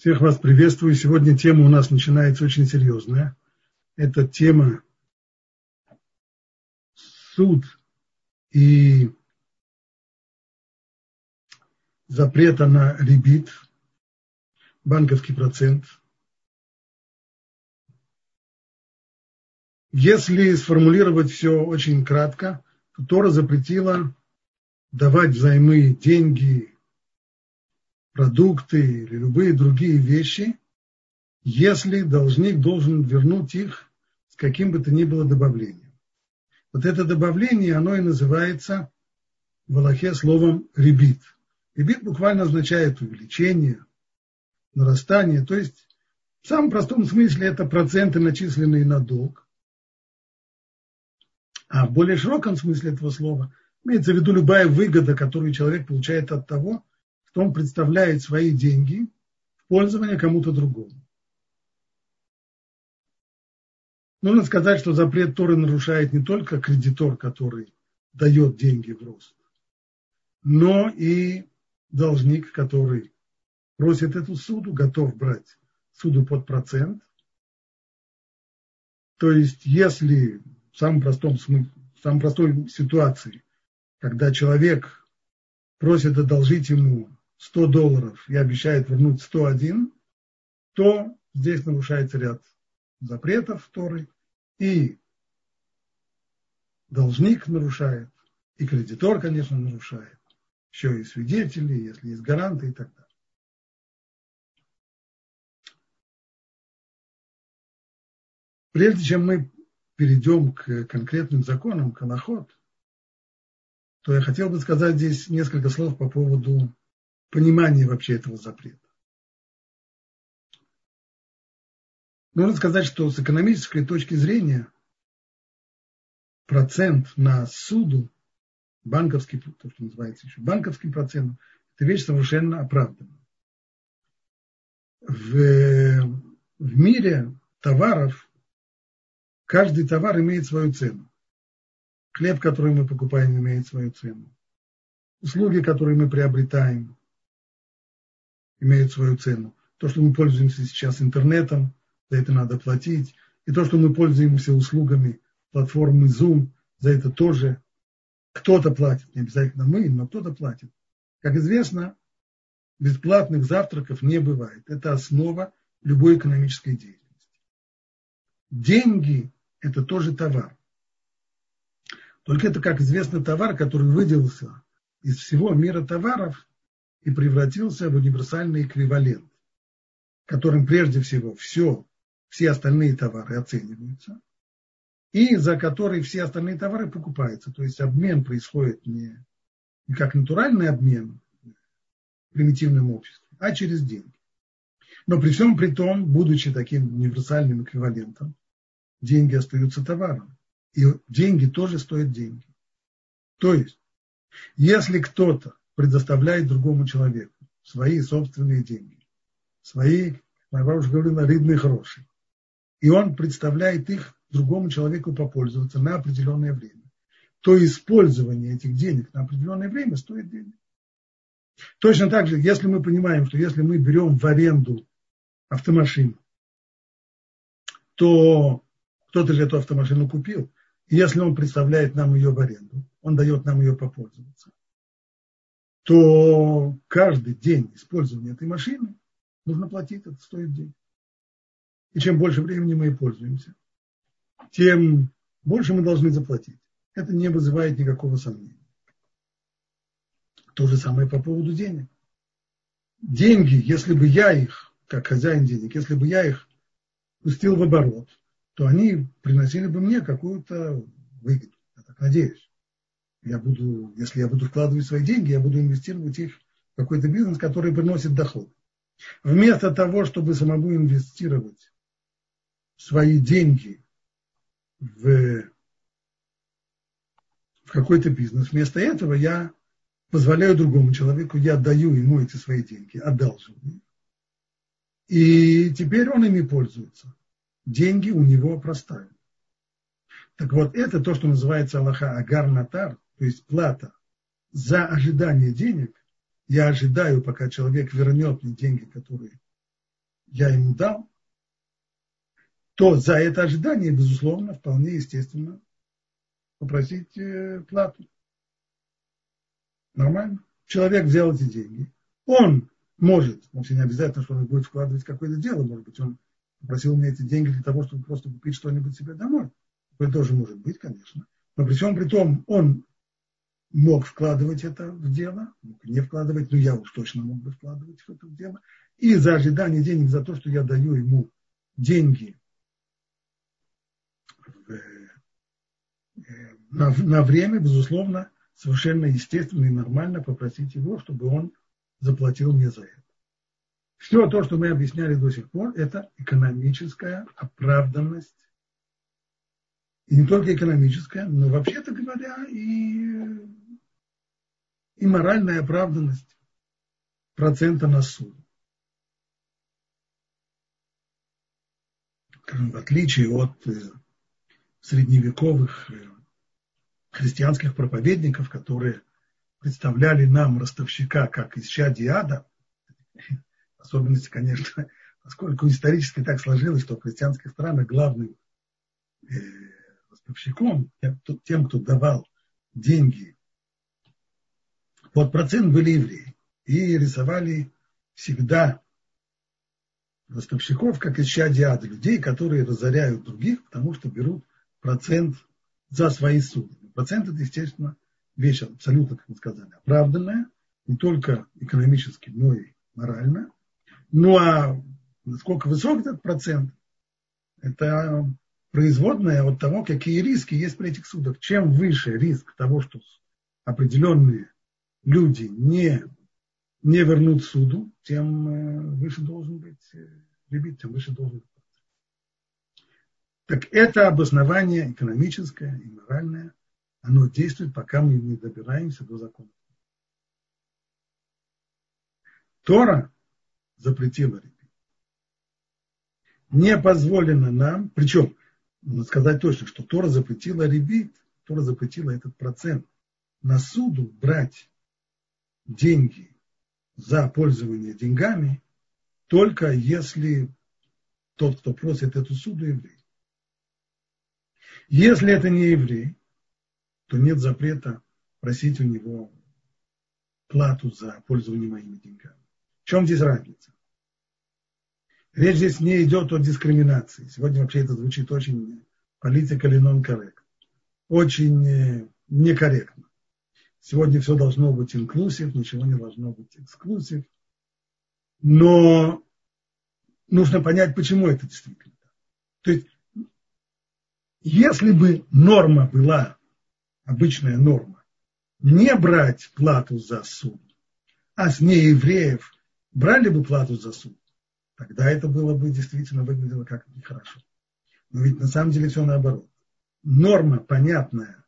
Всех вас приветствую. Сегодня тема у нас начинается очень серьезная. Это тема суд и запрета на ребит, банковский процент. Если сформулировать все очень кратко, то Тора запретила давать взаймы деньги, продукты или любые другие вещи, если должник должен вернуть их с каким бы то ни было добавлением. Вот это добавление, оно и называется в Аллахе словом ребит. Ребит буквально означает увеличение, нарастание, то есть в самом простом смысле это проценты, начисленные на долг. А в более широком смысле этого слова имеется в виду любая выгода, которую человек получает от того, что он представляет свои деньги в пользование кому-то другому. Нужно сказать, что запрет Торы нарушает не только кредитор, который дает деньги в рост, но и должник, который просит эту суду, готов брать суду под процент. То есть, если в самом простом смысле, в самой простой ситуации, когда человек просит одолжить ему 100 долларов и обещает вернуть 101, то здесь нарушается ряд запретов Торы, и должник нарушает, и кредитор, конечно, нарушает, еще и свидетели, если есть гаранты и так далее. Прежде чем мы перейдем к конкретным законам, к анахот, то я хотел бы сказать здесь несколько слов по поводу понимание вообще этого запрета. Нужно сказать, что с экономической точки зрения процент на суду, банковский, то, что называется еще банковским процентом, это вещь совершенно оправданная. В, в мире товаров каждый товар имеет свою цену. Хлеб, который мы покупаем, имеет свою цену. Услуги, которые мы приобретаем, имеют свою цену. То, что мы пользуемся сейчас интернетом, за это надо платить. И то, что мы пользуемся услугами платформы Zoom, за это тоже кто-то платит. Не обязательно мы, но кто-то платит. Как известно, бесплатных завтраков не бывает. Это основа любой экономической деятельности. Деньги – это тоже товар. Только это, как известно, товар, который выделился из всего мира товаров и превратился в универсальный эквивалент, которым прежде всего все, все остальные товары оцениваются, и за который все остальные товары покупаются. То есть обмен происходит не, не как натуральный обмен в примитивном обществе, а через деньги. Но при всем при том, будучи таким универсальным эквивалентом, деньги остаются товаром. И деньги тоже стоят деньги. То есть, если кто-то предоставляет другому человеку свои собственные деньги, свои, моя бабушка говорила, рыбные хорошие. И он представляет их другому человеку попользоваться на определенное время. То использование этих денег на определенное время стоит денег. Точно так же, если мы понимаем, что если мы берем в аренду автомашину, то кто-то же эту автомашину купил. И если он представляет нам ее в аренду, он дает нам ее попользоваться то каждый день использования этой машины нужно платить, это стоит денег. И чем больше времени мы пользуемся, тем больше мы должны заплатить. Это не вызывает никакого сомнения. То же самое по поводу денег. Деньги, если бы я их, как хозяин денег, если бы я их пустил в оборот, то они приносили бы мне какую-то выгоду. Я так надеюсь я буду, если я буду вкладывать свои деньги, я буду инвестировать их в какой-то бизнес, который приносит доход. Вместо того, чтобы самому инвестировать свои деньги в, в какой-то бизнес, вместо этого я позволяю другому человеку, я отдаю ему эти свои деньги, одалживаю. И теперь он ими пользуется. Деньги у него простают. Так вот, это то, что называется Аллаха Агар Натар, то есть плата за ожидание денег, я ожидаю, пока человек вернет мне деньги, которые я ему дал, то за это ожидание, безусловно, вполне естественно попросить э, плату. Нормально. Человек взял эти деньги. Он может, вовсе не обязательно, что он будет вкладывать какое-то дело, может быть, он попросил мне эти деньги для того, чтобы просто купить что-нибудь себе домой. Это тоже может быть, конечно. Но при всем при том, он мог вкладывать это в дело, мог не вкладывать, но я уж точно мог бы вкладывать в это дело. И за ожидание денег, за то, что я даю ему деньги в, э, на, на время, безусловно, совершенно естественно и нормально попросить его, чтобы он заплатил мне за это. Все то, что мы объясняли до сих пор, это экономическая оправданность. И не только экономическая, но вообще-то говоря, и, и моральная оправданность процента на суд. В отличие от э, средневековых э, христианских проповедников, которые представляли нам ростовщика как из ада, особенности, конечно, поскольку исторически так сложилось, что в христианских странах главным э, ростовщиком, тем, кто давал деньги под процент, были евреи. И рисовали всегда ростовщиков, как из ада, людей, которые разоряют других, потому что берут процент за свои суды. Процент это, естественно, вещь абсолютно, как мы сказали, оправданная, не только экономически, но и морально. Ну а насколько высок этот процент, это производная от того, какие риски есть при этих судах. Чем выше риск того, что определенные люди не, не вернут суду, тем э, выше должен быть лимит, э, тем выше должен быть. Так это обоснование экономическое и моральное оно действует, пока мы не добираемся до закона. Тора запретила ребит. Не позволено нам, причем, надо сказать точно, что Тора запретила ребит, Тора запретила этот процент на суду брать деньги за пользование деньгами, только если тот, кто просит эту суду, еврей. Если это не еврей, то нет запрета просить у него плату за пользование моими деньгами. В чем здесь разница? Речь здесь не идет о дискриминации. Сегодня вообще это звучит очень политика или нон-коррект. Очень э, некорректно. Сегодня все должно быть инклюзив, ничего не должно быть эксклюзив. Но нужно понять, почему это действительно так. То есть, если бы норма была обычная норма, не брать плату за суд, а с неевреев брали бы плату за суд, тогда это было бы действительно выглядело как нехорошо. Но ведь на самом деле все наоборот. Норма понятная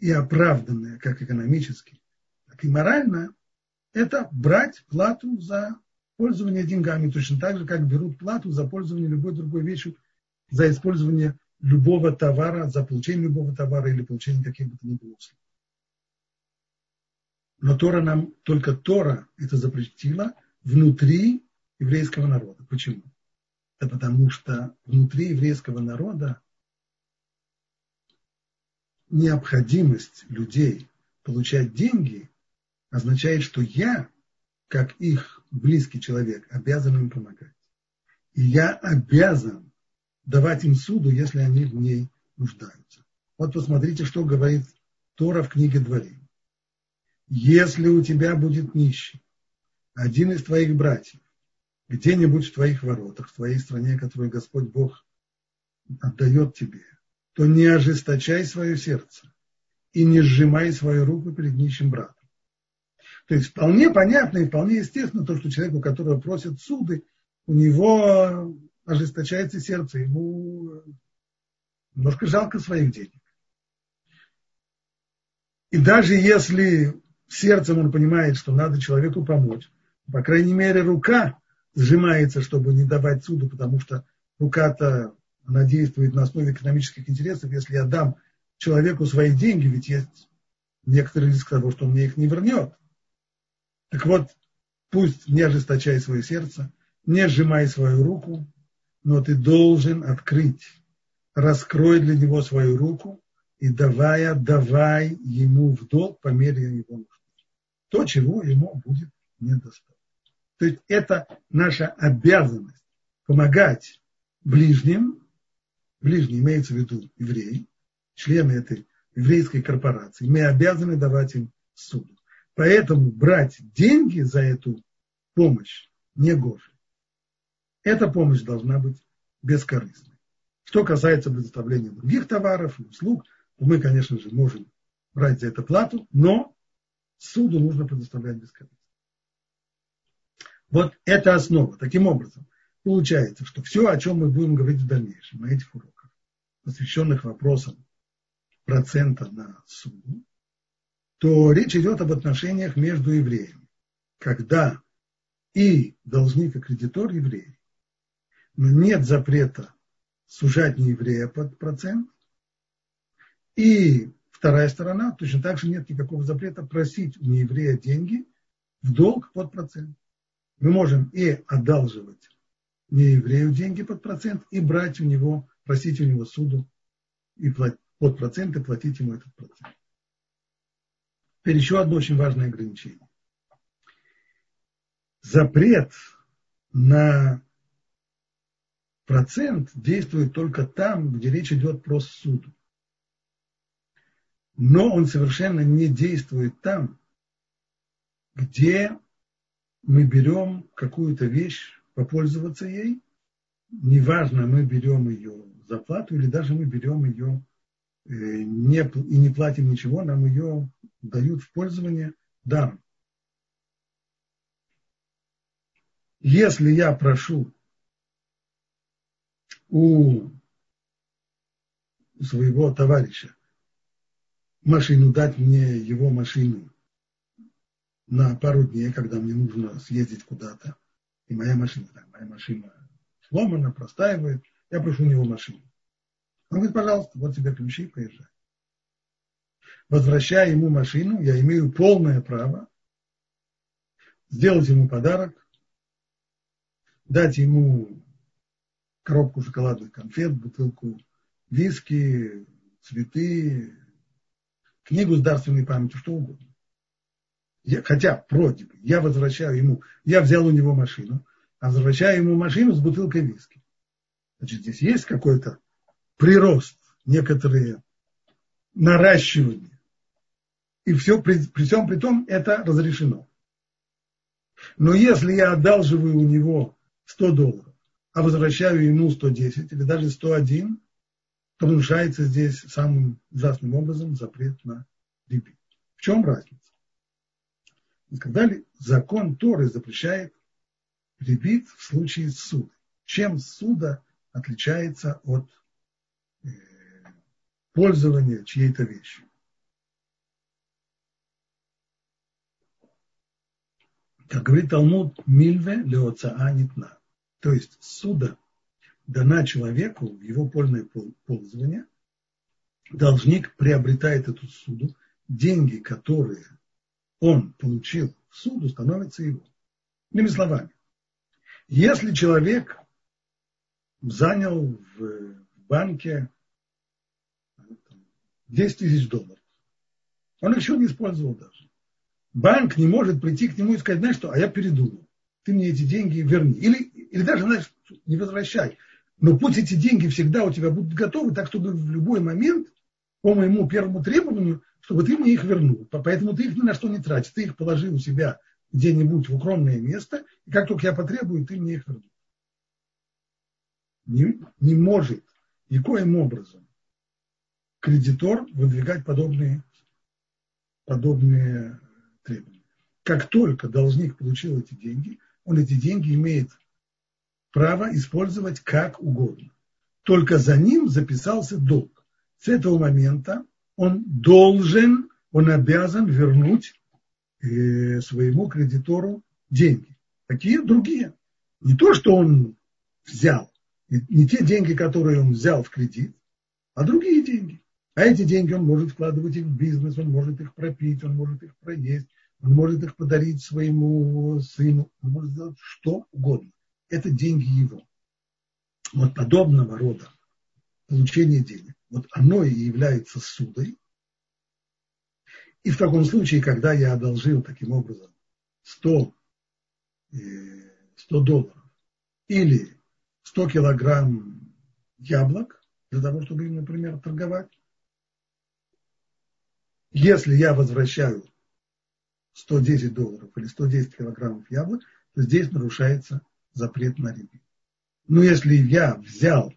и оправданная как экономически, так и морально, это брать плату за пользование деньгами, точно так же, как берут плату за пользование любой другой вещью, за использование любого товара, за получение любого товара или получение каких бы то ни было услуг. Но Тора нам, только Тора это запретила внутри еврейского народа. Почему? Это потому что внутри еврейского народа необходимость людей получать деньги означает, что я, как их близкий человек, обязан им помогать. И я обязан давать им суду, если они в ней нуждаются. Вот посмотрите, что говорит Тора в книге Дворим. Если у тебя будет нищий, один из твоих братьев, где-нибудь в твоих воротах, в твоей стране, которую Господь Бог отдает тебе, то не ожесточай свое сердце и не сжимай свою руку перед нищим братом. То есть вполне понятно и вполне естественно то, что человек, у которого просят суды, у него ожесточается сердце, ему немножко жалко своих денег. И даже если сердцем он понимает, что надо человеку помочь, по крайней мере, рука сжимается, чтобы не давать суду, потому что рука-то, она действует на основе экономических интересов. Если я дам человеку свои деньги, ведь есть некоторый риск того, что он мне их не вернет. Так вот, пусть не ожесточает свое сердце, не сжимай свою руку, но ты должен открыть, раскрой для него свою руку и давая, давай ему в долг по мере его нужды. То, чего ему будет недостаточно. То есть это наша обязанность помогать ближним, ближние имеется в виду евреи, члены этой еврейской корпорации, мы обязаны давать им суду. Поэтому брать деньги за эту помощь не гоже. Эта помощь должна быть бескорыстной. Что касается предоставления других товаров и услуг, то мы, конечно же, можем брать за это плату, но суду нужно предоставлять бескорыстно. Вот это основа. Таким образом, получается, что все, о чем мы будем говорить в дальнейшем, на этих уроках, посвященных вопросам процента на суду, то речь идет об отношениях между евреями, когда и должник, и кредитор евреи, но нет запрета сужать нееврея под процент, и вторая сторона, точно так же нет никакого запрета просить у нееврея деньги в долг под процент. Мы можем и одалживать нееврею деньги под процент, и брать у него, просить у него суду и платить под процент и платить ему этот процент. Теперь еще одно очень важное ограничение. Запрет на процент действует только там, где речь идет про суду. Но он совершенно не действует там, где мы берем какую-то вещь, попользоваться ей, неважно, мы берем ее за плату или даже мы берем ее э, не, и не платим ничего, нам ее дают в пользование даром. Если я прошу у своего товарища машину, дать мне его машину на пару дней, когда мне нужно съездить куда-то, и моя машина, да, моя машина сломана, простаивает, я прошу у него машину. Он говорит, пожалуйста, вот тебе ключи, поезжай. Возвращая ему машину, я имею полное право сделать ему подарок, дать ему коробку шоколадных конфет, бутылку виски, цветы, книгу с дарственной памятью, что угодно. Я, хотя, вроде бы, я возвращаю ему, я взял у него машину, а возвращаю ему машину с бутылкой виски. Значит, здесь есть какой-то прирост, некоторые наращивания. И все, при, при всем при том, это разрешено. Но если я одалживаю у него 100 долларов, а возвращаю ему 110 или даже 101, то нарушается здесь самым ужасным образом запрет на дебит. В чем разница? Сказали, закон Торы запрещает ребит в случае суда. Чем суда отличается от э, пользования чьей-то вещью? Как говорит Талмуд, мильве леоцаа нитна. То есть суда дана человеку в его полное пользование. Должник приобретает эту суду. Деньги, которые он получил в суду, становятся его. Иными словами, если человек занял в банке 10 тысяч долларов, он еще не использовал даже. Банк не может прийти к нему и сказать, знаешь что, а я передумал, ты мне эти деньги верни. Или, или даже, знаешь, не возвращай. Но пусть эти деньги всегда у тебя будут готовы, так чтобы в любой момент, по моему первому требованию, чтобы ты мне их вернул. Поэтому ты их ни на что не тратишь. Ты их положи у себя где-нибудь в укромное место, и как только я потребую, ты мне их вернешь. Не, не может никоим образом кредитор выдвигать подобные, подобные требования. Как только должник получил эти деньги, он эти деньги имеет право использовать как угодно. Только за ним записался долг. С этого момента он должен, он обязан вернуть э, своему кредитору деньги. Какие другие? Не то, что он взял, не те деньги, которые он взял в кредит, а другие деньги. А эти деньги он может вкладывать их в бизнес, он может их пропить, он может их проесть, он может их подарить своему сыну, он может сделать что угодно. это деньги его. Вот подобного рода получение денег, вот оно и является судой. И в таком случае, когда я одолжил таким образом 100, 100 э, долларов или 100 килограмм яблок для того, чтобы им, например, торговать, если я возвращаю 110 долларов или 110 килограммов яблок, то здесь нарушается запрет на рыбу. Но если я взял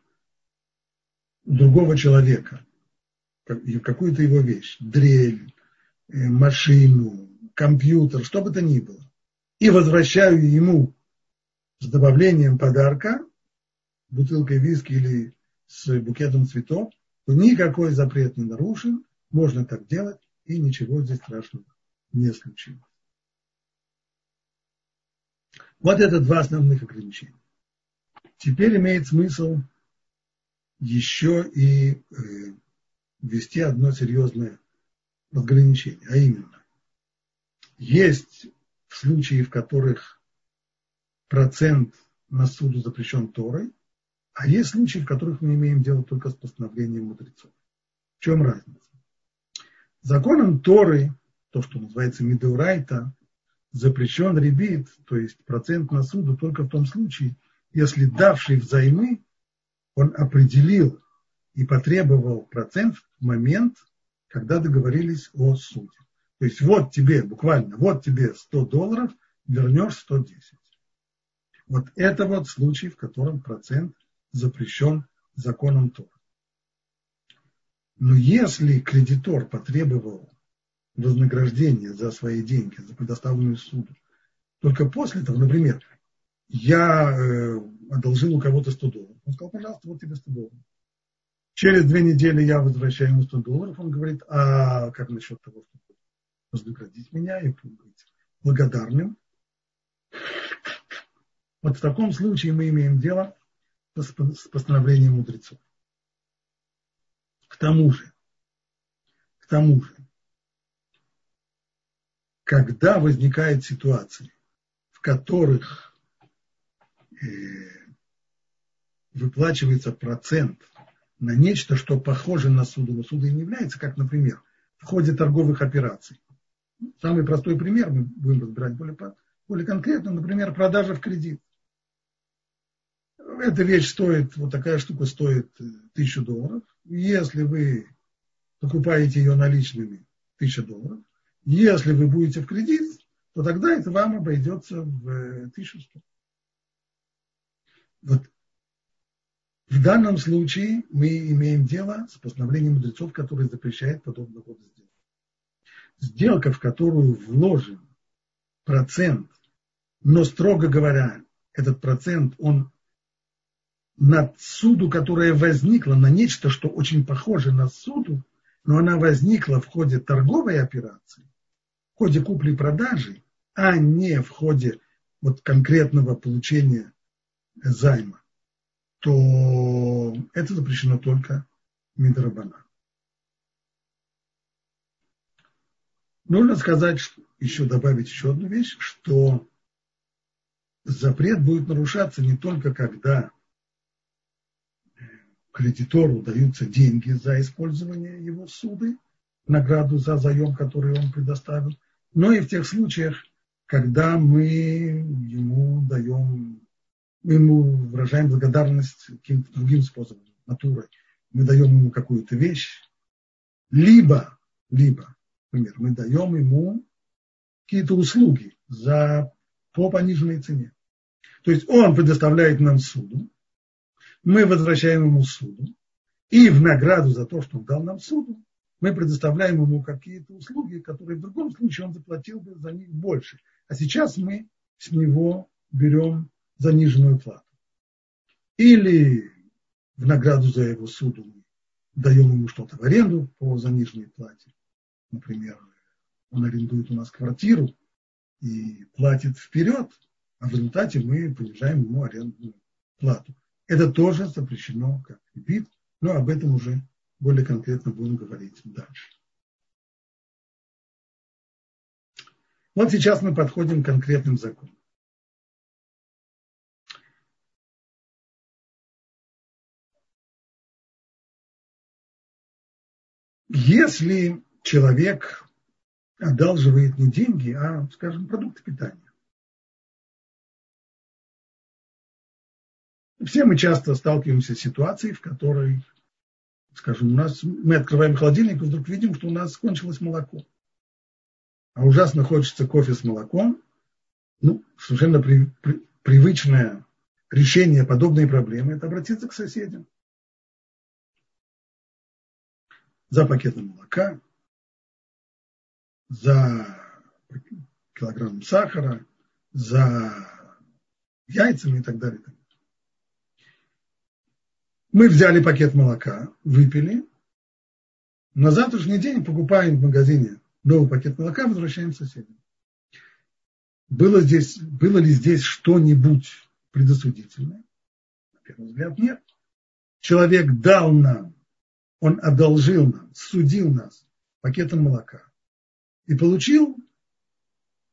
другого человека, какую-то его вещь, дрель, э, машину, компьютер, что бы то ни было, и возвращаю ему с добавлением подарка, бутылкой виски или с букетом цветов, то никакой запрет не нарушен, можно так делать, и ничего здесь страшного не случилось. Вот это два основных ограничения. Теперь имеет смысл еще и э, ввести одно серьезное ограничение, а именно, есть случаи, в которых процент на суду запрещен Торой, а есть случаи, в которых мы имеем дело только с постановлением мудрецов. В чем разница? Законом Торы, то, что называется Мидеурайта, запрещен ребит, то есть процент на суду только в том случае, если давший взаймы, он определил и потребовал процент в момент, когда договорились о суде. То есть вот тебе, буквально, вот тебе 100 долларов, вернешь 110. Вот это вот случай, в котором процент запрещен законом Тора. Но если кредитор потребовал вознаграждение за свои деньги, за предоставленную суду, только после того, например, я э, одолжил у кого-то 100 долларов. Он сказал, пожалуйста, вот тебе 100 долларов. Через две недели я возвращаю ему 100 долларов. Он говорит, а как насчет того, чтобы вознаградить меня и быть благодарным? Вот в таком случае мы имеем дело с постановлением мудрецов. К тому же, к тому же, когда возникает ситуация, в которых э, выплачивается процент на нечто, что похоже на суду, но судом не является, как, например, в ходе торговых операций. Самый простой пример, мы будем разбирать более, более конкретно, например, продажа в кредит. Эта вещь стоит, вот такая штука стоит э, тысячу долларов. Если вы покупаете ее наличными, тысяча долларов, если вы будете в кредит, то тогда это вам обойдется в 1100. Э, вот в данном случае мы имеем дело с постановлением мудрецов, который запрещает подобного рода сделок. Сделка, в которую вложен процент, но строго говоря, этот процент, он на суду, которая возникла, на нечто, что очень похоже на суду, но она возникла в ходе торговой операции, в ходе купли-продажи, а не в ходе вот конкретного получения займа, то это запрещено только Мидрабана. Нужно сказать, еще добавить еще одну вещь, что запрет будет нарушаться не только когда кредитору даются деньги за использование его суды, награду за заем, который он предоставил, но и в тех случаях, когда мы ему даем, мы ему выражаем благодарность каким-то другим способом, натурой. Мы даем ему какую-то вещь, либо, либо, например, мы даем ему какие-то услуги за, по пониженной цене. То есть он предоставляет нам суду, мы возвращаем ему суду, и в награду за то, что он дал нам суду, мы предоставляем ему какие-то услуги, которые в другом случае он заплатил бы за них больше. А сейчас мы с него берем заниженную плату. Или в награду за его суду даем ему что-то в аренду по заниженной плате. Например, он арендует у нас квартиру и платит вперед, а в результате мы понижаем ему арендную плату. Это тоже запрещено как вид, но об этом уже более конкретно будем говорить дальше. Вот сейчас мы подходим к конкретным законам. Если человек одалживает не деньги, а, скажем, продукты питания. Все мы часто сталкиваемся с ситуацией, в которой, скажем, у нас мы открываем холодильник и вдруг видим, что у нас кончилось молоко. А ужасно хочется кофе с молоком. Ну, совершенно при, при, привычное решение подобной проблемы – это обратиться к соседям за пакетом молока, за килограмм сахара, за яйцами и так далее. Мы взяли пакет молока, выпили, на завтрашний день покупаем в магазине новый пакет молока, возвращаем соседям. Было, здесь, было ли здесь что-нибудь предосудительное? На первый взгляд, нет. Человек дал нам, он одолжил нам, судил нас пакетом молока и получил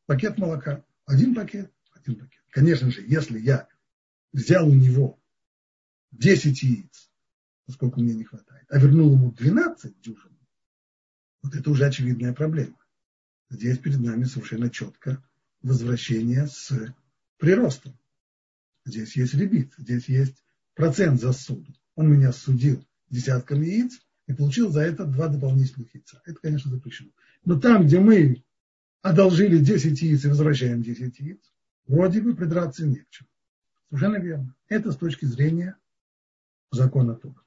пакет молока. Один пакет, один пакет. Конечно же, если я взял у него 10 яиц, поскольку мне не хватает, а вернул ему 12 дюжин, вот это уже очевидная проблема. Здесь перед нами совершенно четко возвращение с приростом. Здесь есть ребит, здесь есть процент за суду. Он меня судил десятками яиц и получил за это два дополнительных яйца. Это, конечно, запрещено. Но там, где мы одолжили 10 яиц и возвращаем 10 яиц, вроде бы придраться не к чему. Совершенно верно. Это с точки зрения закона Тора.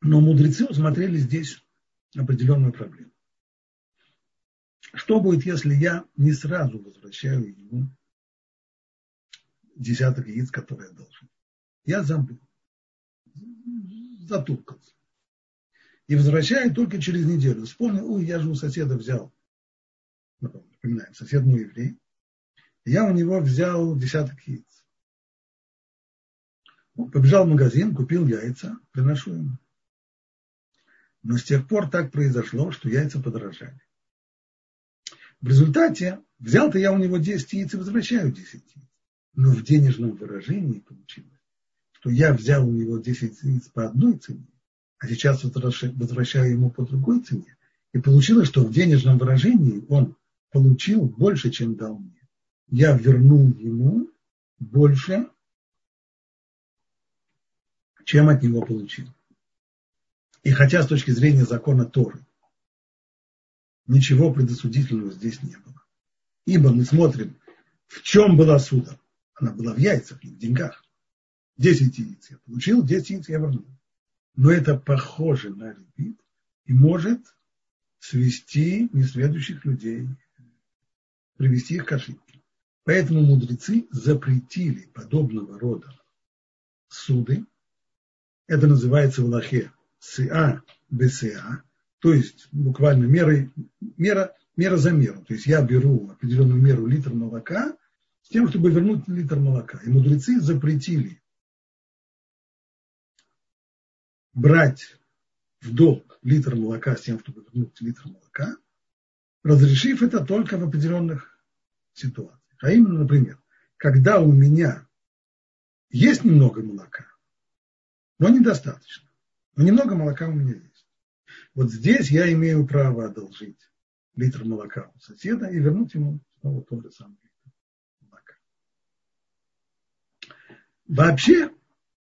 Но мудрецы усмотрели здесь определенную проблему. Что будет, если я не сразу возвращаю ему десяток яиц, которые я должен? Я забыл, затуркался. И возвращаю только через неделю. Вспомнил, ой, я же у соседа взял. Напоминаем, сосед мой еврей. Я у него взял десяток яиц. Побежал в магазин, купил яйца, приношу ему. Но с тех пор так произошло, что яйца подорожали. В результате взял-то я у него 10 яиц и возвращаю 10 яиц. Но в денежном выражении получилось, что я взял у него 10 яиц по одной цене, а сейчас возвращаю ему по другой цене. И получилось, что в денежном выражении он получил больше, чем дал мне. Я вернул ему больше, чем от него получил. И хотя с точки зрения закона Торы ничего предосудительного здесь не было. Ибо мы смотрим, в чем была суда. Она была в яйцах, не в деньгах. Десять яиц я получил, десять яиц я вернул. Но это похоже на ребит и может свести несведущих людей, привести их к ошибке. Поэтому мудрецы запретили подобного рода суды. Это называется в Аллахе СА БСА, то есть буквально мерой, мера, мера за меру. То есть я беру определенную меру литр молока с тем, чтобы вернуть литр молока. И мудрецы запретили брать в долг литр молока с тем, чтобы вернуть литр молока, разрешив это только в определенных ситуациях. А именно, например, когда у меня есть немного молока, но недостаточно. Но немного молока у меня есть. Вот здесь я имею право одолжить литр молока у соседа и вернуть ему снова тот же самый литр молока. Вообще,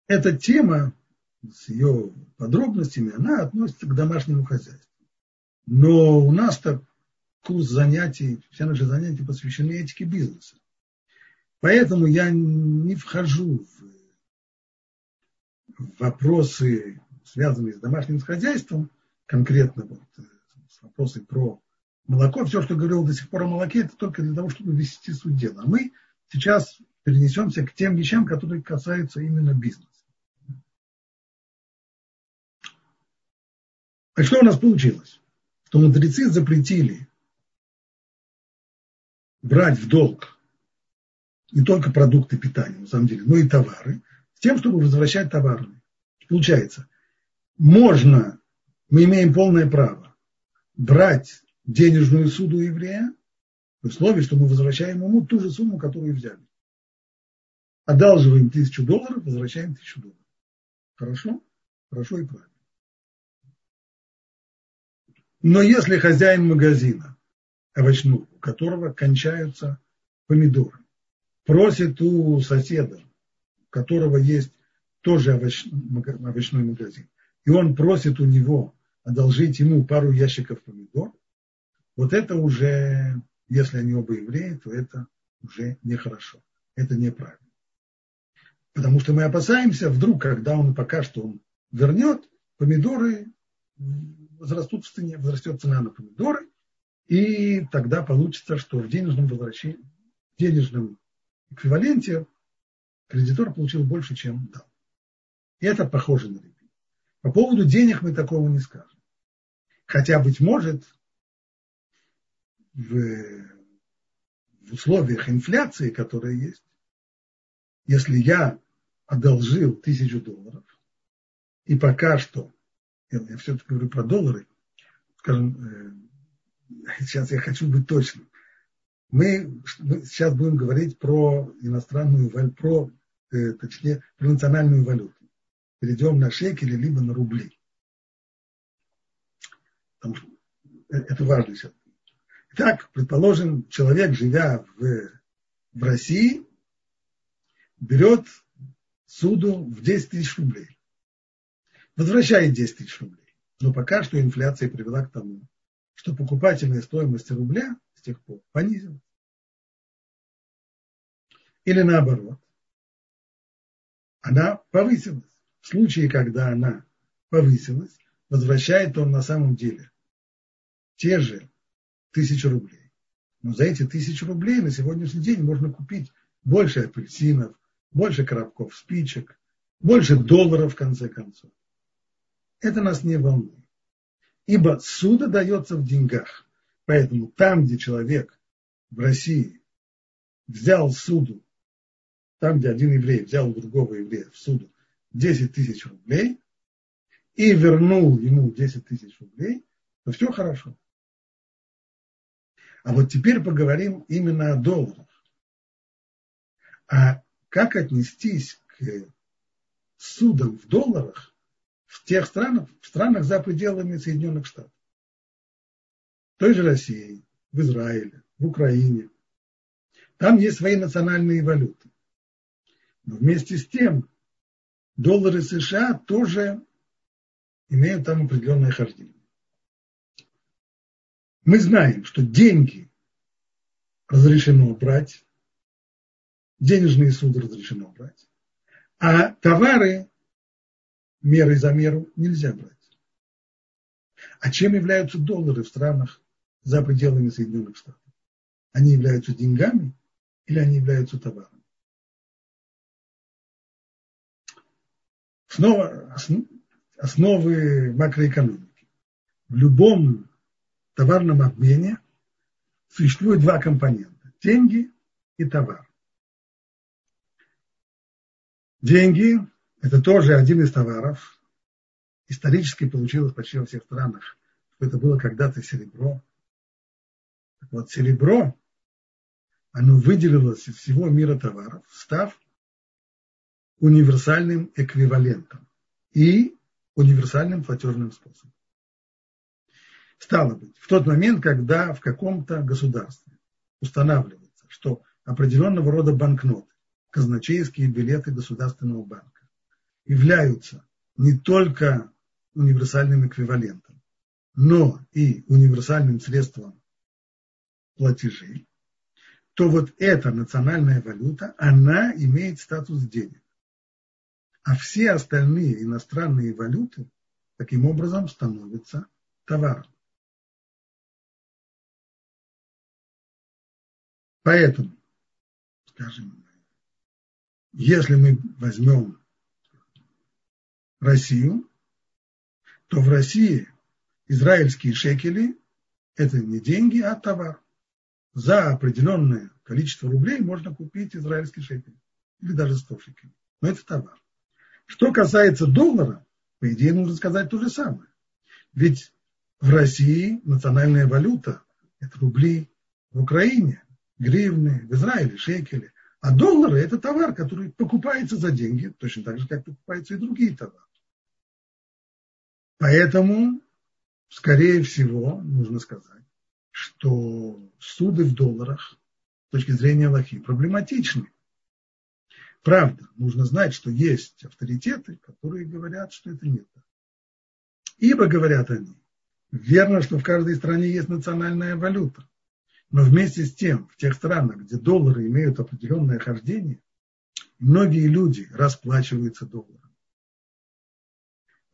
эта тема с ее подробностями, она относится к домашнему хозяйству. Но у нас-то курс занятий, все наши занятия посвящены этике бизнеса. Поэтому я не вхожу в вопросы связанные с домашним хозяйством, конкретно вот, э, с вопросы про молоко, все, что говорил до сих пор о молоке, это только для того, чтобы вести суть дела. А мы сейчас перенесемся к тем вещам, которые касаются именно бизнеса. А что у нас получилось? Что мудрецы запретили брать в долг не только продукты питания, на самом деле, но и товары, с тем, чтобы возвращать товары. Получается, можно, мы имеем полное право брать денежную суду еврея в условии, что мы возвращаем ему ту же сумму, которую взяли. Одалживаем тысячу долларов, возвращаем тысячу долларов. Хорошо? Хорошо и правильно. Но если хозяин магазина овощного, у которого кончаются помидоры, просит у соседа, у которого есть тоже овощ, овощной магазин, и он просит у него одолжить ему пару ящиков помидор, вот это уже, если они оба евреи, то это уже нехорошо. Это неправильно. Потому что мы опасаемся, вдруг, когда он пока что он вернет, помидоры возрастут в цене, возрастет цена на помидоры, и тогда получится, что в денежном возвращении, в денежном эквиваленте кредитор получил больше, чем дал. И это похоже на репит. По поводу денег мы такого не скажем. Хотя, быть может, в, в условиях инфляции, которая есть, если я одолжил тысячу долларов, и пока что, я, я все-таки говорю про доллары, скажем, э, сейчас я хочу быть точным, мы, мы сейчас будем говорить про иностранную валюту, про, э, точнее, про национальную валюту. Перейдем на шекели, либо на рубли. Потому что это важно сейчас. Итак, предположим, человек, живя в, в России, берет суду в 10 тысяч рублей. Возвращает 10 тысяч рублей. Но пока что инфляция привела к тому, что покупательная стоимость рубля с тех пор понизилась. Или наоборот, она повысилась. В случае, когда она повысилась, возвращает он на самом деле те же тысячи рублей. Но за эти тысячи рублей на сегодняшний день можно купить больше апельсинов, больше коробков спичек, больше долларов в конце концов. Это нас не волнует. Ибо суда дается в деньгах. Поэтому там, где человек в России взял суду, там, где один еврей взял у другого еврея в суду 10 тысяч рублей и вернул ему 10 тысяч рублей, то все хорошо. А вот теперь поговорим именно о долларах. А как отнестись к судам в долларах в тех странах, в странах за пределами Соединенных Штатов? В той же России, в Израиле, в Украине. Там есть свои национальные валюты. Но вместе с тем доллары США тоже имеют там определенное хождение. Мы знаем, что деньги разрешено брать, денежные суды разрешено брать, а товары мерой за меру нельзя брать. А чем являются доллары в странах за пределами Соединенных Штатов? Они являются деньгами или они являются товарами? Снова основы макроэкономики. В любом товарном обмене существует два компонента – деньги и товар. Деньги – это тоже один из товаров. Исторически получилось почти во всех странах, что это было когда-то серебро. Так вот, серебро, оно выделилось из всего мира товаров, став универсальным эквивалентом и универсальным платежным способом. Стало быть, в тот момент, когда в каком-то государстве устанавливается, что определенного рода банкноты, казначейские билеты государственного банка являются не только универсальным эквивалентом, но и универсальным средством платежей, то вот эта национальная валюта, она имеет статус денег. А все остальные иностранные валюты таким образом становятся товаром. Поэтому, скажем, если мы возьмем Россию, то в России израильские шекели – это не деньги, а товар. За определенное количество рублей можно купить израильский шекель или даже 100 шекелей. Но это товар. Что касается доллара, по идее нужно сказать то же самое. Ведь в России национальная валюта – это рубли, в Украине гривны, в Израиле шекели. А доллары – это товар, который покупается за деньги, точно так же, как покупаются и другие товары. Поэтому скорее всего, нужно сказать, что суды в долларах с точки зрения Аллахи проблематичны. Правда, нужно знать, что есть авторитеты, которые говорят, что это не так. Ибо, говорят они, верно, что в каждой стране есть национальная валюта. Но вместе с тем, в тех странах, где доллары имеют определенное хождение, многие люди расплачиваются долларом,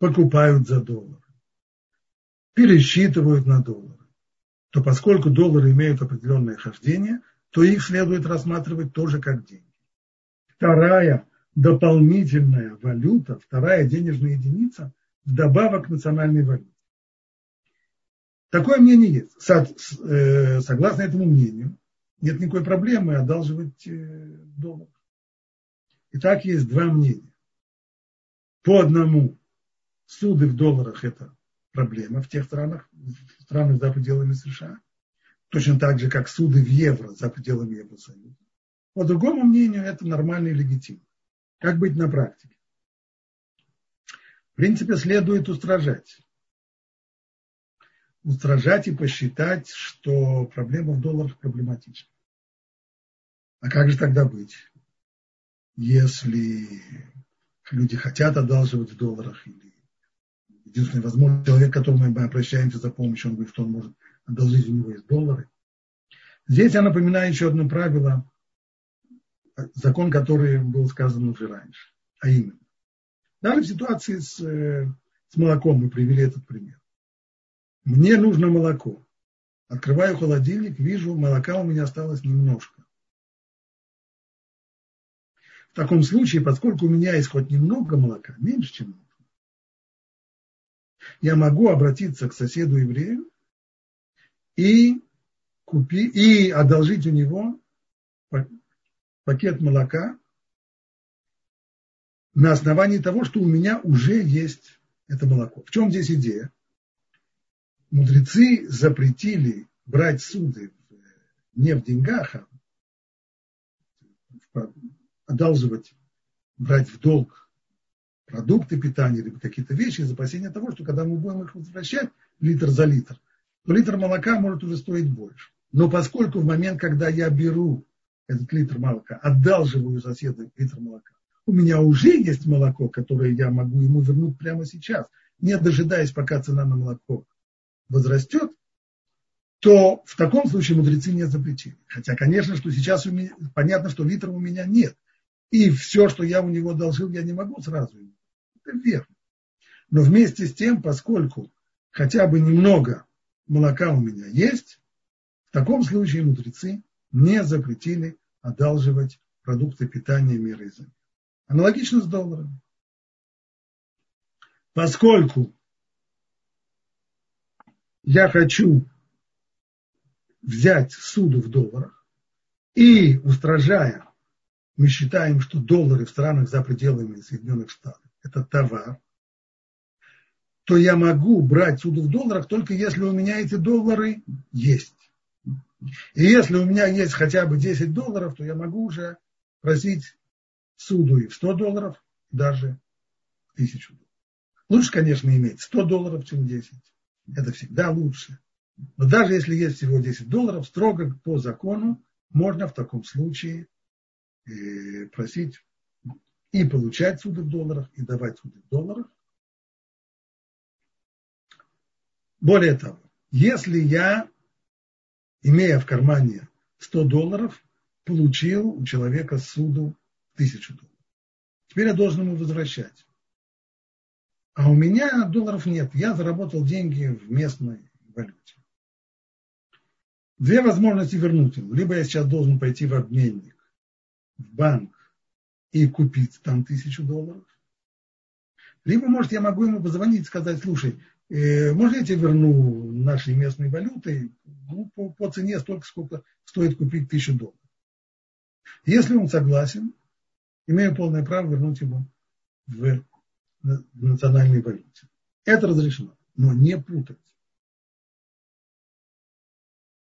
покупают за доллары, пересчитывают на доллары, то поскольку доллары имеют определенное хождение, то их следует рассматривать тоже как деньги. Вторая дополнительная валюта, вторая денежная единица вдобавок к национальной валюте. Такое мнение есть. Э, согласно этому мнению, нет никакой проблемы одалживать э, доллар. Итак, есть два мнения. По одному, суды в долларах – это проблема в тех странах, в странах за пределами США. Точно так же, как суды в евро за пределами Евросоюза. По другому мнению, это нормально и легитимно. Как быть на практике? В принципе, следует устражать устражать и посчитать, что проблема в долларах проблематична. А как же тогда быть, если люди хотят одалживать в долларах или единственный возможный человек, к которому мы обращаемся за помощью, он говорит, что он может одолжить у него есть доллары. Здесь я напоминаю еще одно правило, закон, который был сказан уже раньше, а именно. Даже в ситуации с, э, с молоком мы привели этот пример. Мне нужно молоко. Открываю холодильник, вижу, молока у меня осталось немножко. В таком случае, поскольку у меня есть хоть немного молока, меньше, чем я могу обратиться к соседу еврею и, купи, и одолжить у него пакет молока на основании того, что у меня уже есть это молоко. В чем здесь идея? мудрецы запретили брать суды не в деньгах, а одалживать, брать в долг продукты питания, либо какие-то вещи из опасения того, что когда мы будем их возвращать литр за литр, то литр молока может уже стоить больше. Но поскольку в момент, когда я беру этот литр молока, одалживаю соседу литр молока, у меня уже есть молоко, которое я могу ему вернуть прямо сейчас, не дожидаясь, пока цена на молоко возрастет, то в таком случае мудрецы не запретили. Хотя, конечно, что сейчас у меня, понятно, что литра у меня нет. И все, что я у него должил, я не могу сразу. Это верно. Но вместе с тем, поскольку хотя бы немного молока у меня есть, в таком случае мудрецы не запретили одалживать продукты питания мира и земли. Аналогично с долларом. Поскольку я хочу взять суду в долларах, и устражая, мы считаем, что доллары в странах за пределами Соединенных Штатов – это товар, то я могу брать суду в долларах только если у меня эти доллары есть. И если у меня есть хотя бы 10 долларов, то я могу уже просить суду и в 100 долларов, даже 1000 долларов. Лучше, конечно, иметь 100 долларов, чем 10 это всегда лучше. Но даже если есть всего 10 долларов, строго по закону можно в таком случае э, просить и получать суды в долларах, и давать суды в долларах. Более того, если я, имея в кармане 100 долларов, получил у человека суду 1000 долларов, теперь я должен ему возвращать. А у меня долларов нет. Я заработал деньги в местной валюте. Две возможности вернуть ему. Либо я сейчас должен пойти в обменник, в банк и купить там тысячу долларов. Либо, может, я могу ему позвонить и сказать, слушай, э, можно я тебе верну нашей местной валютой ну, по, по цене столько, сколько стоит купить тысячу долларов. Если он согласен, имею полное право вернуть в в национальной валюте. Это разрешено, но не путать.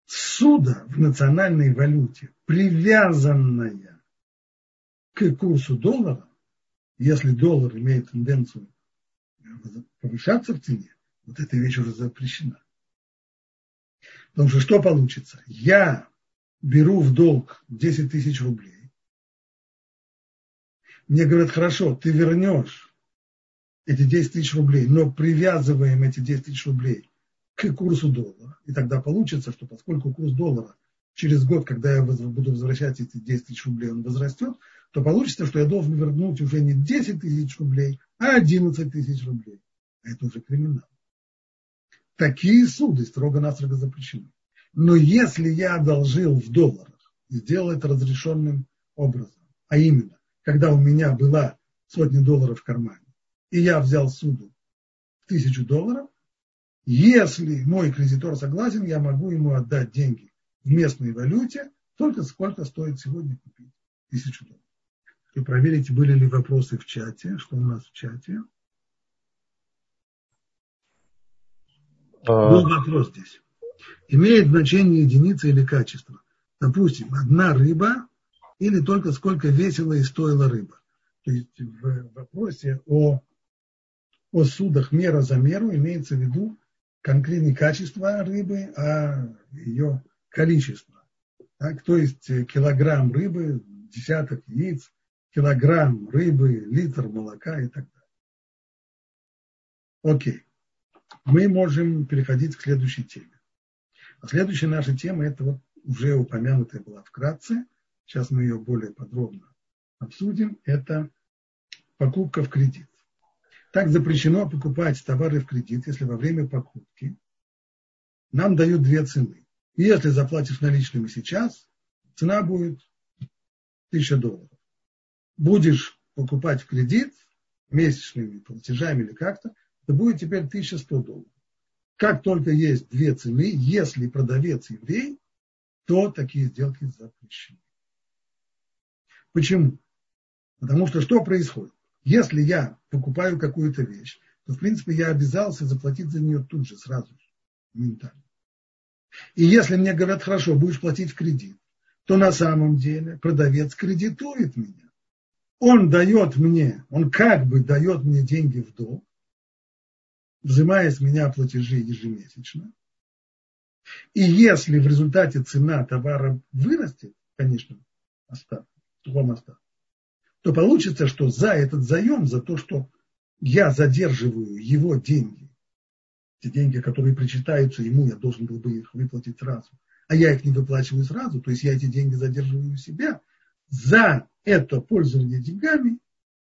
Суда в национальной валюте, привязанная к курсу доллара, если доллар имеет тенденцию повышаться в цене, вот эта вещь уже запрещена. Потому что что получится? Я беру в долг 10 тысяч рублей. Мне говорят, хорошо, ты вернешь эти 10 тысяч рублей, но привязываем эти 10 тысяч рублей к курсу доллара. И тогда получится, что поскольку курс доллара через год, когда я буду возвращать эти 10 тысяч рублей, он возрастет, то получится, что я должен вернуть уже не 10 тысяч рублей, а 11 тысяч рублей. А это уже криминал. Такие суды строго-настрого запрещены. Но если я одолжил в долларах и сделал это разрешенным образом, а именно, когда у меня была сотня долларов в кармане, и я взял суду тысячу долларов, если мой кредитор согласен, я могу ему отдать деньги в местной валюте, только сколько стоит сегодня купить тысячу долларов. И проверите, были ли вопросы в чате, что у нас в чате. А. Был вопрос здесь. Имеет значение единица или качество? Допустим, одна рыба или только сколько весила и стоила рыба. То есть в вопросе о, о судах мера за меру имеется в виду конкретно качество рыбы, а ее количество. Так, то есть килограмм рыбы, десяток яиц, килограмм рыбы, литр молока и так далее. Окей мы можем переходить к следующей теме. А следующая наша тема, это вот уже упомянутая была вкратце, сейчас мы ее более подробно обсудим, это покупка в кредит. Так запрещено покупать товары в кредит, если во время покупки нам дают две цены. Если заплатишь наличными сейчас, цена будет 1000 долларов. Будешь покупать в кредит месячными платежами или как-то, это будет теперь 1100 долларов. Как только есть две цены, если продавец еврей, то такие сделки запрещены. Почему? Потому что что происходит? Если я покупаю какую-то вещь, то в принципе я обязался заплатить за нее тут же, сразу же, моментально. И если мне говорят, хорошо, будешь платить в кредит, то на самом деле продавец кредитует меня. Он дает мне, он как бы дает мне деньги в долг, взимая с меня платежи ежемесячно. И если в результате цена товара вырастет, конечно, остаток, вам остаток, то получится, что за этот заем, за то, что я задерживаю его деньги, те деньги, которые причитаются ему, я должен был бы их выплатить сразу, а я их не выплачиваю сразу, то есть я эти деньги задерживаю у себя, за это пользование деньгами,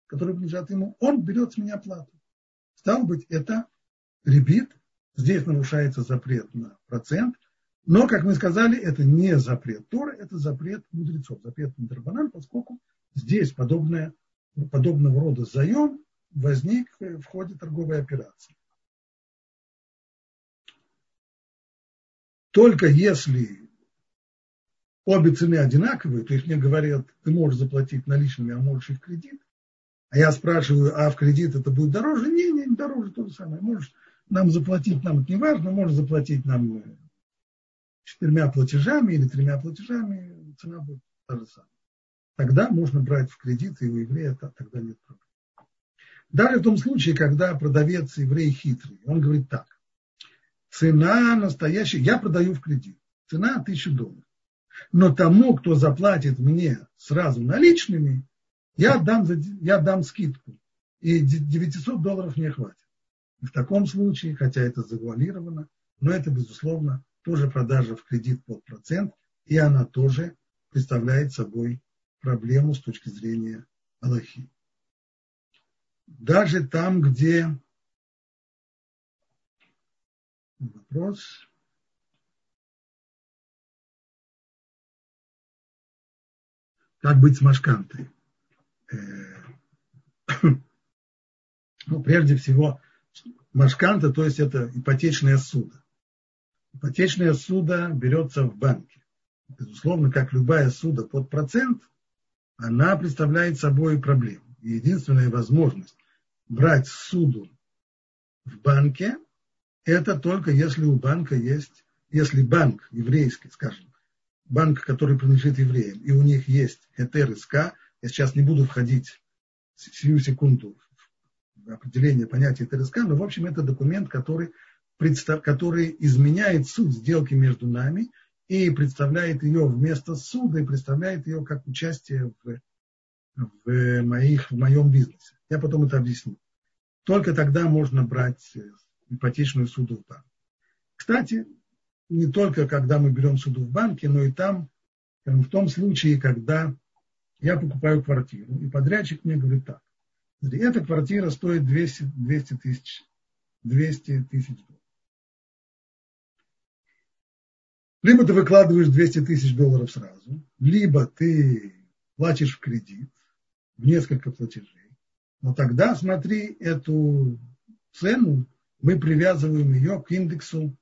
которые принадлежат ему, он берет с меня плату. Стало быть, это ребит, здесь нарушается запрет на процент, но, как мы сказали, это не запрет Торы, это запрет мудрецов, запрет Мидрабанан, поскольку здесь подобное, подобного рода заем возник в ходе торговой операции. Только если обе цены одинаковые, то есть мне говорят, ты можешь заплатить наличными, а можешь и в кредит, а я спрашиваю, а в кредит это будет дороже? Не, не, не дороже, то же самое. Можешь нам заплатить, нам это не важно, может заплатить нам э, четырьмя платежами или тремя платежами, цена будет та же самая. Тогда можно брать в кредит, и у еврея это, тогда нет проблем. Даже в том случае, когда продавец еврей хитрый, он говорит так, цена настоящая, я продаю в кредит, цена 1000 долларов. Но тому, кто заплатит мне сразу наличными, я дам, я дам скидку. И 900 долларов мне хватит. И в таком случае, хотя это завуалировано, но это, безусловно, тоже продажа в кредит под процент, и она тоже представляет собой проблему с точки зрения Аллахи. Даже там, где вопрос, как быть с Машкантой? Э, ну, прежде всего, Машканта, то есть это ипотечное судо. Ипотечное судо берется в банке. Безусловно, как любая суда под процент, она представляет собой проблему. И единственная возможность брать суду в банке, это только если у банка есть, если банк еврейский, скажем, банк, который принадлежит евреям, и у них есть ЭТРСК, я сейчас не буду входить сию секунду определение понятия ТРСК, но, в общем, это документ, который, представ, который изменяет суть сделки между нами и представляет ее вместо суда, и представляет ее как участие в, в, моих, в моем бизнесе. Я потом это объясню. Только тогда можно брать ипотечную суду в банк. Кстати, не только когда мы берем суду в банке, но и там, в том случае, когда я покупаю квартиру, и подрядчик мне говорит так. Эта квартира стоит 200, 200 тысяч 200 тысяч долларов. Либо ты выкладываешь 200 тысяч долларов сразу, либо ты платишь в кредит, в несколько платежей. Но тогда, смотри, эту цену мы привязываем ее к индексу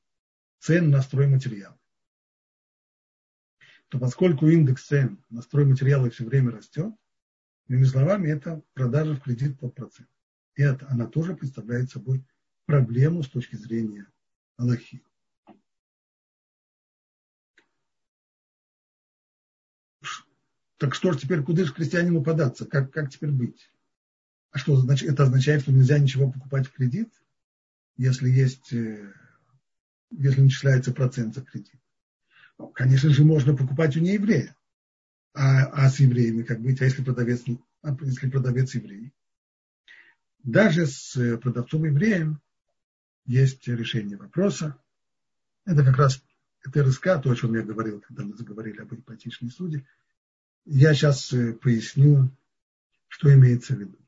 цен на стройматериалы. То поскольку индекс цен на стройматериалы все время растет, иными словами, это продажа в кредит под процент. И это, она тоже представляет собой проблему с точки зрения Аллахи. Так что же теперь, куда же крестьянину податься? Как, как теперь быть? А что, это означает, что нельзя ничего покупать в кредит, если есть, э, если начисляется процент за кредит? Ну, конечно же, можно покупать у нееврея. А, а с евреями как быть? А если продавец, а если продавец еврей? Даже с э, продавцом евреем есть решение вопроса. Это как раз это РСК, то, о чем я говорил, когда мы заговорили об ипотечной суде – я сейчас э, поясню, что имеется в виду.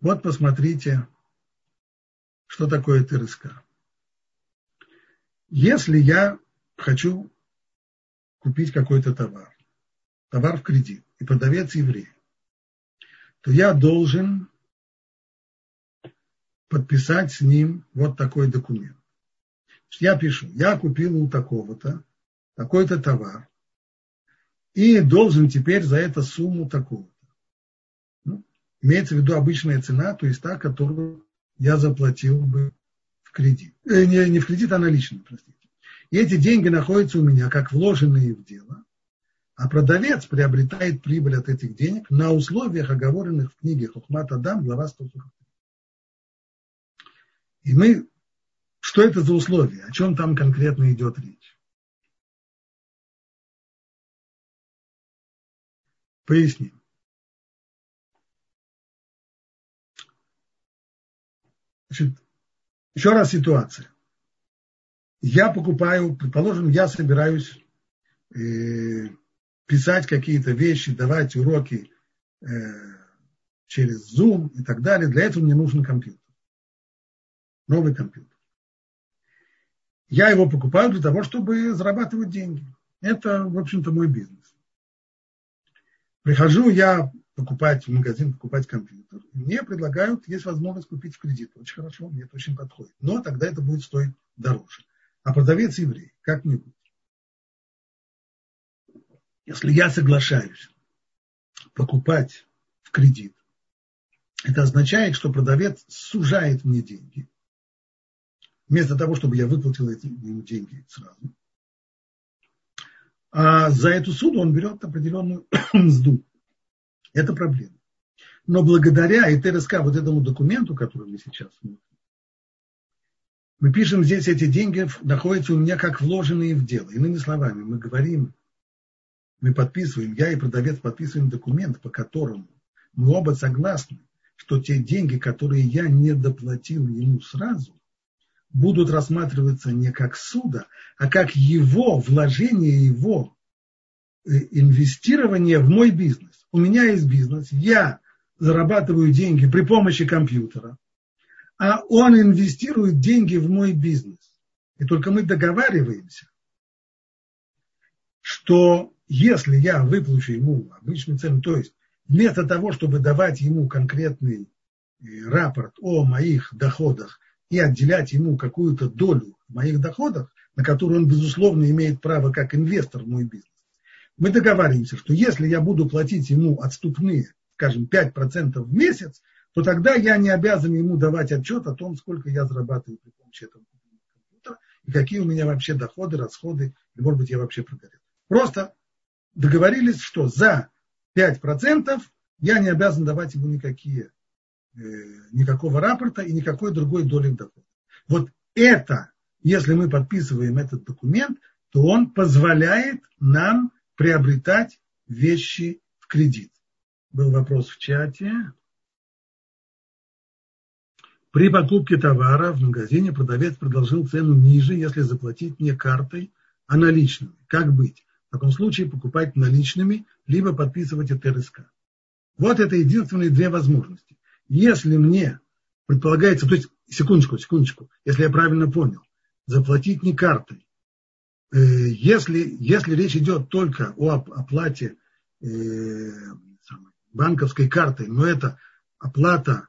Вот посмотрите, что такое ТРСК. Если я хочу купить какой-то товар, товар в кредит, и продавец еврей, то я должен подписать с ним вот такой документ. Я пишу, я купил у такого-то такой-то товар и должен теперь за это сумму такую-то. Ну, имеется в виду обычная цена, то есть та, которую я заплатил бы в кредит. Э, не, не в кредит, а наличные, простите. И эти деньги находятся у меня как вложенные в дело, а продавец приобретает прибыль от этих денег на условиях, оговоренных в книге Хухмат Адам, глава 143. И мы, что это за условия, о чем там конкретно идет речь? Поясним. Значит, еще раз ситуация. Я покупаю, предположим, я собираюсь э, писать какие-то вещи, давать уроки э, через Zoom и так далее. Для этого мне нужен компьютер. Новый компьютер. Я его покупаю для того, чтобы зарабатывать деньги. Это, в общем-то, мой бизнес. Прихожу я покупать в магазин, покупать компьютер. Мне предлагают, есть возможность купить в кредит. Очень хорошо, мне это очень подходит. Но тогда это будет стоить дороже. А продавец еврей, как мне? Если я соглашаюсь покупать в кредит, это означает, что продавец сужает мне деньги. Вместо того, чтобы я выплатил ему деньги сразу, а за эту суду он берет определенную мзду. Это проблема. Но благодаря и ТРСК, вот этому документу, который мы сейчас смотрим, мы пишем здесь, эти деньги находятся у меня как вложенные в дело. Иными словами, мы говорим, мы подписываем, я и продавец подписываем документ, по которому мы оба согласны, что те деньги, которые я не доплатил ему сразу, будут рассматриваться не как суда, а как его вложение, его э, инвестирование в мой бизнес. У меня есть бизнес, я зарабатываю деньги при помощи компьютера, а он инвестирует деньги в мой бизнес. И только мы договариваемся, что если я выплачу ему обычную цену, то есть вместо того, чтобы давать ему конкретный э, рапорт о моих доходах и отделять ему какую-то долю в моих доходах, на которую он, безусловно, имеет право как инвестор в мой бизнес, мы договариваемся, что если я буду платить ему отступные, скажем, 5% в месяц, то тогда я не обязан ему давать отчет о том, сколько я зарабатываю при помощи этого компьютера и какие у меня вообще доходы, расходы, и, может быть, я вообще прогорел. Просто договорились, что за 5% я не обязан давать ему никакие, э, никакого рапорта и никакой другой доли в доходе. Вот это, если мы подписываем этот документ, то он позволяет нам приобретать вещи в кредит. Был вопрос в чате. При покупке товара в магазине продавец предложил цену ниже, если заплатить не картой, а наличными. Как быть? В таком случае покупать наличными, либо подписывать ТРСК. Вот это единственные две возможности. Если мне предполагается, то есть, секундочку, секундочку, если я правильно понял, заплатить не картой. Э, если, если речь идет только о оплате э, банковской картой, но это оплата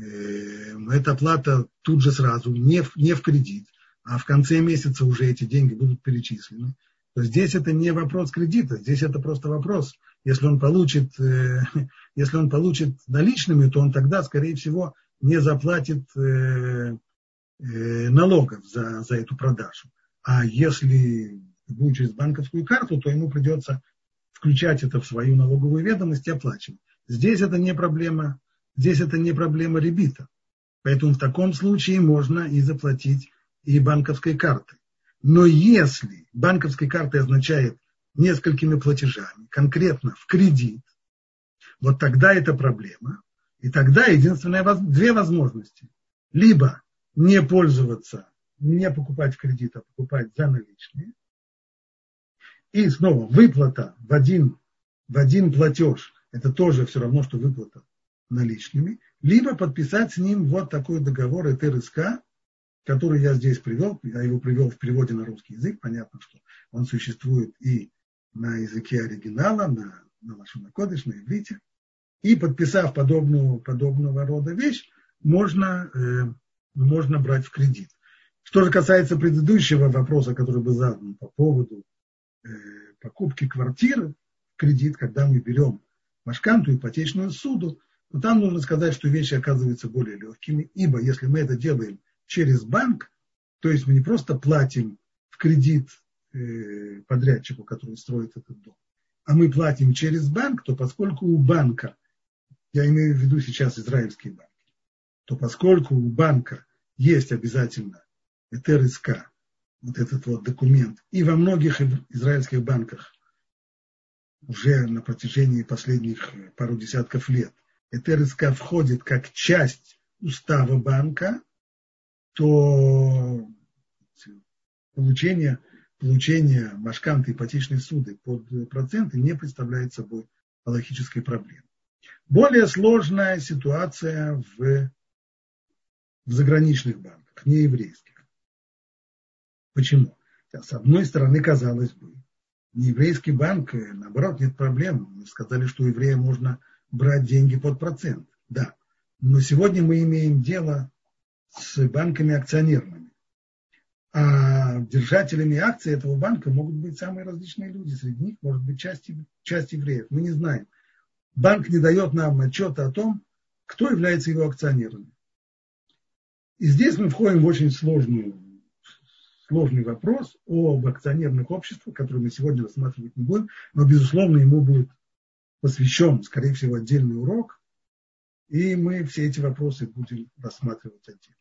Э, эта оплата тут же сразу, не в, не в кредит, а в конце месяца уже эти деньги будут перечислены, то здесь это не вопрос кредита, здесь это просто вопрос. Если он получит, если он получит наличными, то он тогда, скорее всего, не заплатит налогов за, за эту продажу. А если будет через банковскую карту, то ему придется включать это в свою налоговую ведомость и оплачивать. Здесь это не проблема Здесь это не проблема ребита. Поэтому в таком случае можно и заплатить и банковской картой. Но если банковской картой означает несколькими платежами, конкретно в кредит, вот тогда это проблема. И тогда единственная две возможности. Либо не пользоваться, не покупать в кредит, а покупать за наличные. И снова выплата в один, в один платеж. Это тоже все равно, что выплата наличными, либо подписать с ним вот такой договор ЭТРСК, который я здесь привел, я его привел в переводе на русский язык, понятно, что он существует и на языке оригинала, на, на нашем кодыш, на иврите. И подписав подобную, подобного рода вещь, можно, э, можно брать в кредит. Что же касается предыдущего вопроса, который был задан по поводу э, покупки квартиры кредит, когда мы берем машканту, ипотечную суду, то там нужно сказать, что вещи оказываются более легкими, ибо если мы это делаем через банк, то есть мы не просто платим в кредит э, подрядчику, который строит этот дом, а мы платим через банк, то поскольку у банка, я имею в виду сейчас израильские банки, то поскольку у банка есть обязательно ТРСК, вот этот вот документ, и во многих израильских банках уже на протяжении последних пару десятков лет – ТРСК входит как часть устава банка, то получение, получение машканты ипотечной суды под проценты не представляет собой логической проблемы. Более сложная ситуация в, в заграничных банках, не еврейских. Почему? С одной стороны, казалось бы, нееврейский банк, наоборот, нет проблем. Мы сказали, что у еврея можно брать деньги под процент. Да. Но сегодня мы имеем дело с банками акционерными. А держателями акций этого банка могут быть самые различные люди. Среди них может быть часть, часть евреев. Мы не знаем. Банк не дает нам отчета о том, кто является его акционерами. И здесь мы входим в очень сложную, сложный вопрос об акционерных обществах, который мы сегодня рассматривать не будем, но, безусловно, ему будет посвящен, скорее всего, отдельный урок, и мы все эти вопросы будем рассматривать отдельно.